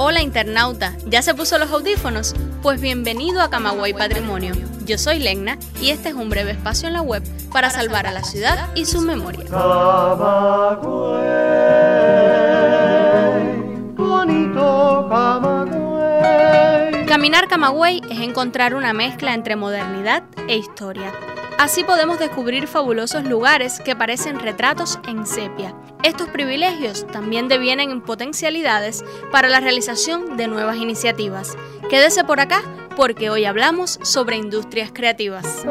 Hola internauta, ¿ya se puso los audífonos? Pues bienvenido a Camagüey Patrimonio. Yo soy Legna y este es un breve espacio en la web para salvar a la ciudad y su memoria. Caminar Camagüey es encontrar una mezcla entre modernidad e historia. Así podemos descubrir fabulosos lugares que parecen retratos en sepia. Estos privilegios también devienen en potencialidades para la realización de nuevas iniciativas. Quédese por acá porque hoy hablamos sobre industrias creativas.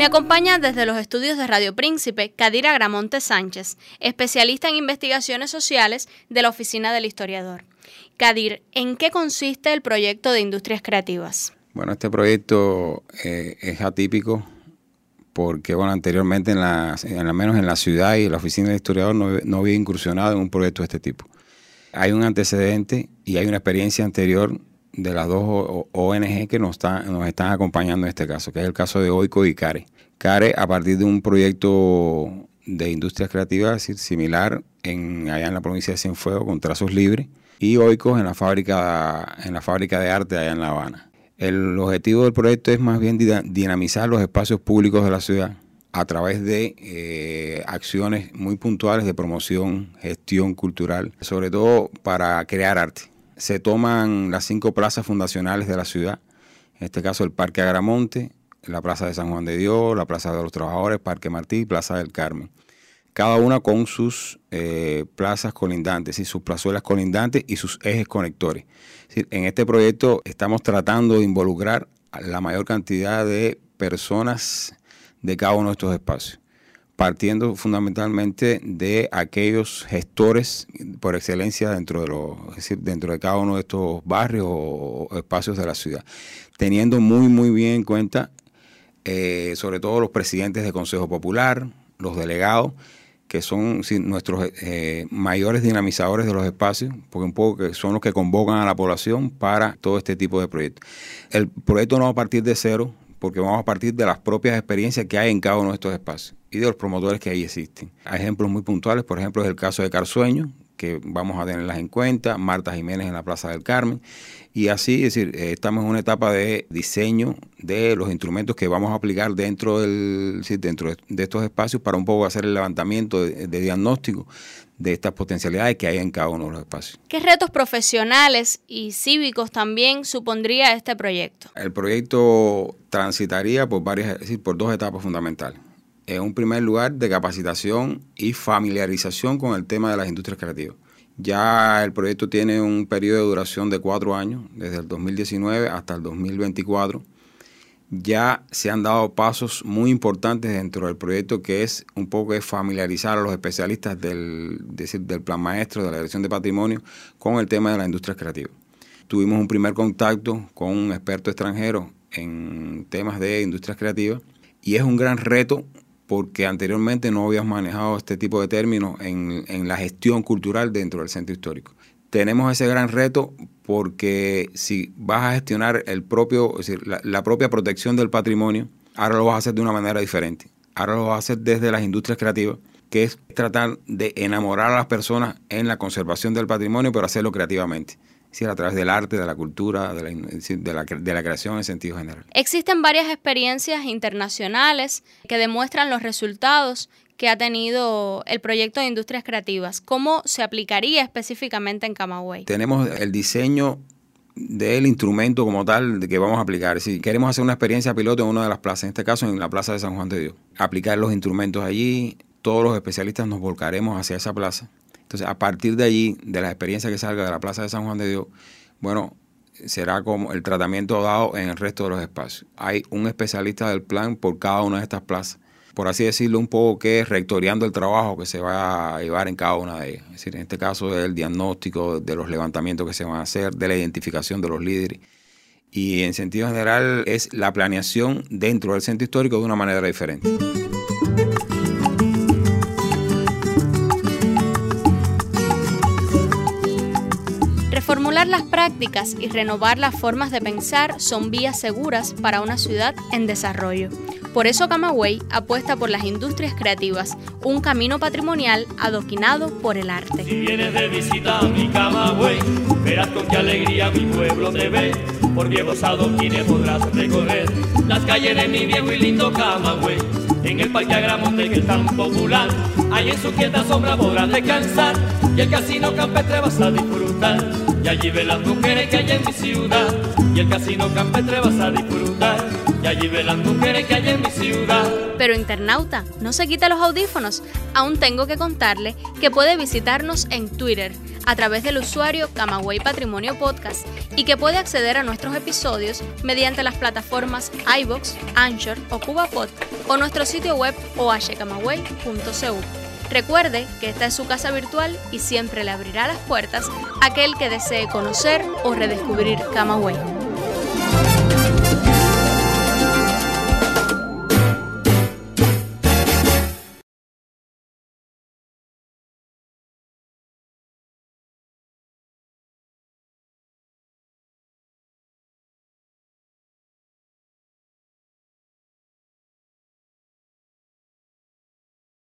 Me acompaña desde los estudios de Radio Príncipe Kadira Gramonte Sánchez, especialista en investigaciones sociales de la Oficina del Historiador. Kadir, ¿en qué consiste el proyecto de Industrias Creativas? Bueno, este proyecto eh, es atípico porque, bueno, anteriormente, en la, al menos en la ciudad y la oficina del historiador, no, había incursionado en un proyecto de este tipo. Hay un antecedente y hay una experiencia anterior de las dos ONG que nos, nos están acompañando en este caso, que es el caso de OICO y CARE. CARE, a partir de un proyecto de industrias creativas similar en, allá en la provincia de Cienfuegos con trazos libres, y Oikos en la fábrica, en la fábrica de arte allá en La Habana. El objetivo del proyecto es más bien dinamizar los espacios públicos de la ciudad a través de eh, acciones muy puntuales de promoción, gestión cultural, sobre todo para crear arte. Se toman las cinco plazas fundacionales de la ciudad, en este caso el Parque Agramonte, la Plaza de San Juan de Dios, la Plaza de los Trabajadores, Parque Martí y Plaza del Carmen. Cada una con sus eh, plazas colindantes y sus plazuelas colindantes y sus ejes conectores. en este proyecto estamos tratando de involucrar a la mayor cantidad de personas de cada uno de estos espacios, partiendo fundamentalmente de aquellos gestores por excelencia dentro de los, dentro de cada uno de estos barrios o, espacios de la ciudad, teniendo muy muy bien en cuenta eh, sobre todo los presidentes del Consejo Popular, los delegados que son nuestros eh, mayores dinamizadores de los espacios, porque un poco que son los que convocan a la población para todo este tipo de proyectos. El proyecto no va a partir de cero, porque vamos a partir de las propias experiencias que hay en cada uno de estos espacios y de los promotores que ahí existen. Hay ejemplos muy puntuales, por ejemplo, es el caso de Carsueño, que vamos a tenerlas en cuenta, Marta Jiménez en la Plaza del Carmen, y así, es decir, eh, estamos en una etapa de diseño de los instrumentos que vamos a aplicar dentro, del, dentro de estos espacios para un poco hacer el levantamiento de, diagnóstico de estas potencialidades que hay en cada uno de los espacios. ¿Qué retos profesionales y cívicos también supondría este proyecto? El proyecto transitaría por varias, es decir, por dos etapas fundamentales en un primer lugar de capacitación y familiarización con el tema de las industrias creativas. Ya el proyecto tiene un periodo de duración de cuatro años, desde el 2019 hasta el 2024. Ya se han dado pasos muy importantes dentro del proyecto que es un poco familiarizar a los especialistas del, decir, del plan maestro, de la dirección de patrimonio, con el tema de las industrias creativas. Tuvimos un primer contacto con un experto extranjero en temas de industrias creativas y es un gran reto porque anteriormente no habíamos manejado este tipo de términos en, la gestión cultural dentro del centro histórico. Tenemos ese gran reto porque si vas a gestionar el propio, decir, la, propia protección del patrimonio, ahora lo vas a hacer de una manera diferente. Ahora lo vas a hacer desde las industrias creativas, que es tratar de enamorar a las personas en la conservación del patrimonio, pero hacerlo creativamente a través del arte, de la cultura, de la, de la, creación en sentido general. Existen varias experiencias internacionales que demuestran los resultados que ha tenido el proyecto de industrias creativas. ¿Cómo se aplicaría específicamente en Camagüey? Tenemos el diseño del instrumento como tal que vamos a aplicar. Si queremos hacer una experiencia piloto en una de las plazas, en este caso en la plaza de San Juan de Dios, aplicar los instrumentos allí, todos los especialistas nos volcaremos hacia esa plaza entonces, a partir de allí, de la experiencia que salga de la Plaza de San Juan de Dios, bueno, será como el tratamiento dado en el resto de los espacios. Hay un especialista del plan por cada una de estas plazas. Por así decirlo, un poco que rectoriando el trabajo que se va a llevar en cada una de ellas. Es decir, en este caso el diagnóstico de los levantamientos que se van a hacer, de la identificación de los líderes. Y en sentido general es la planeación dentro del centro histórico de una manera diferente. Reformular las prácticas y renovar las formas de pensar son vías seguras para una ciudad en desarrollo. Por eso Camagüey apuesta por las industrias creativas, un camino patrimonial adoquinado por el arte. Si vienes de visita a mi Camagüey, verás con qué alegría mi pueblo te ve. Por viejos adoquines podrás recorrer las calles de mi viejo y lindo Camagüey. En el parque Agramonte que es tan popular, ahí en su quieta sombra podrás descansar y el casino campestre vas a disfrutar. Y allí ven las mujeres que hay en mi ciudad, y el casino campestre vas a disfrutar. Y allí ven las mujeres que hay en mi ciudad. Pero internauta, no se quite los audífonos. Aún tengo que contarle que puede visitarnos en Twitter a través del usuario Camagüey Patrimonio Podcast y que puede acceder a nuestros episodios mediante las plataformas iBox, Anchor o CubaPod o nuestro sitio web ohcamagüey.cu. Recuerde que esta es su casa virtual y siempre le abrirá las puertas a aquel que desee conocer o redescubrir Camagüey.